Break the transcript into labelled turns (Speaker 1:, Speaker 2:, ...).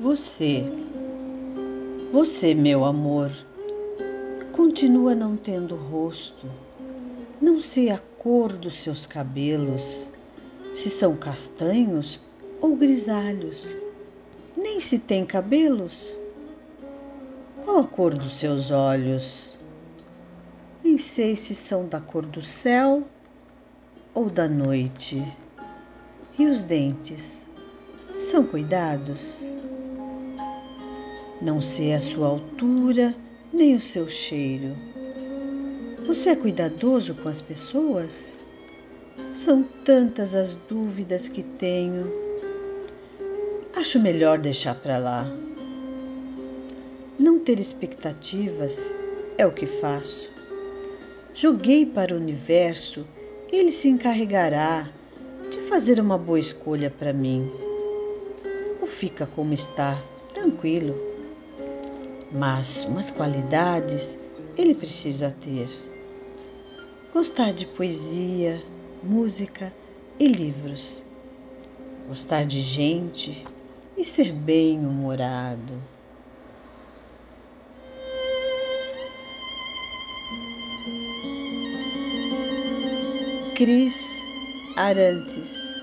Speaker 1: Você, você, meu amor, continua não tendo rosto. Não sei a cor dos seus cabelos, se são castanhos ou grisalhos. Nem se tem cabelos. Qual a cor dos seus olhos? Nem sei se são da cor do céu ou da noite. E os dentes são cuidados? Não sei a sua altura nem o seu cheiro. Você é cuidadoso com as pessoas? São tantas as dúvidas que tenho. Acho melhor deixar para lá. Não ter expectativas é o que faço. Joguei para o universo, ele se encarregará de fazer uma boa escolha para mim. Ou fica como está, tranquilo mas umas qualidades ele precisa ter. Gostar de poesia, música e livros. Gostar de gente e ser bem-humorado. Cris Arantes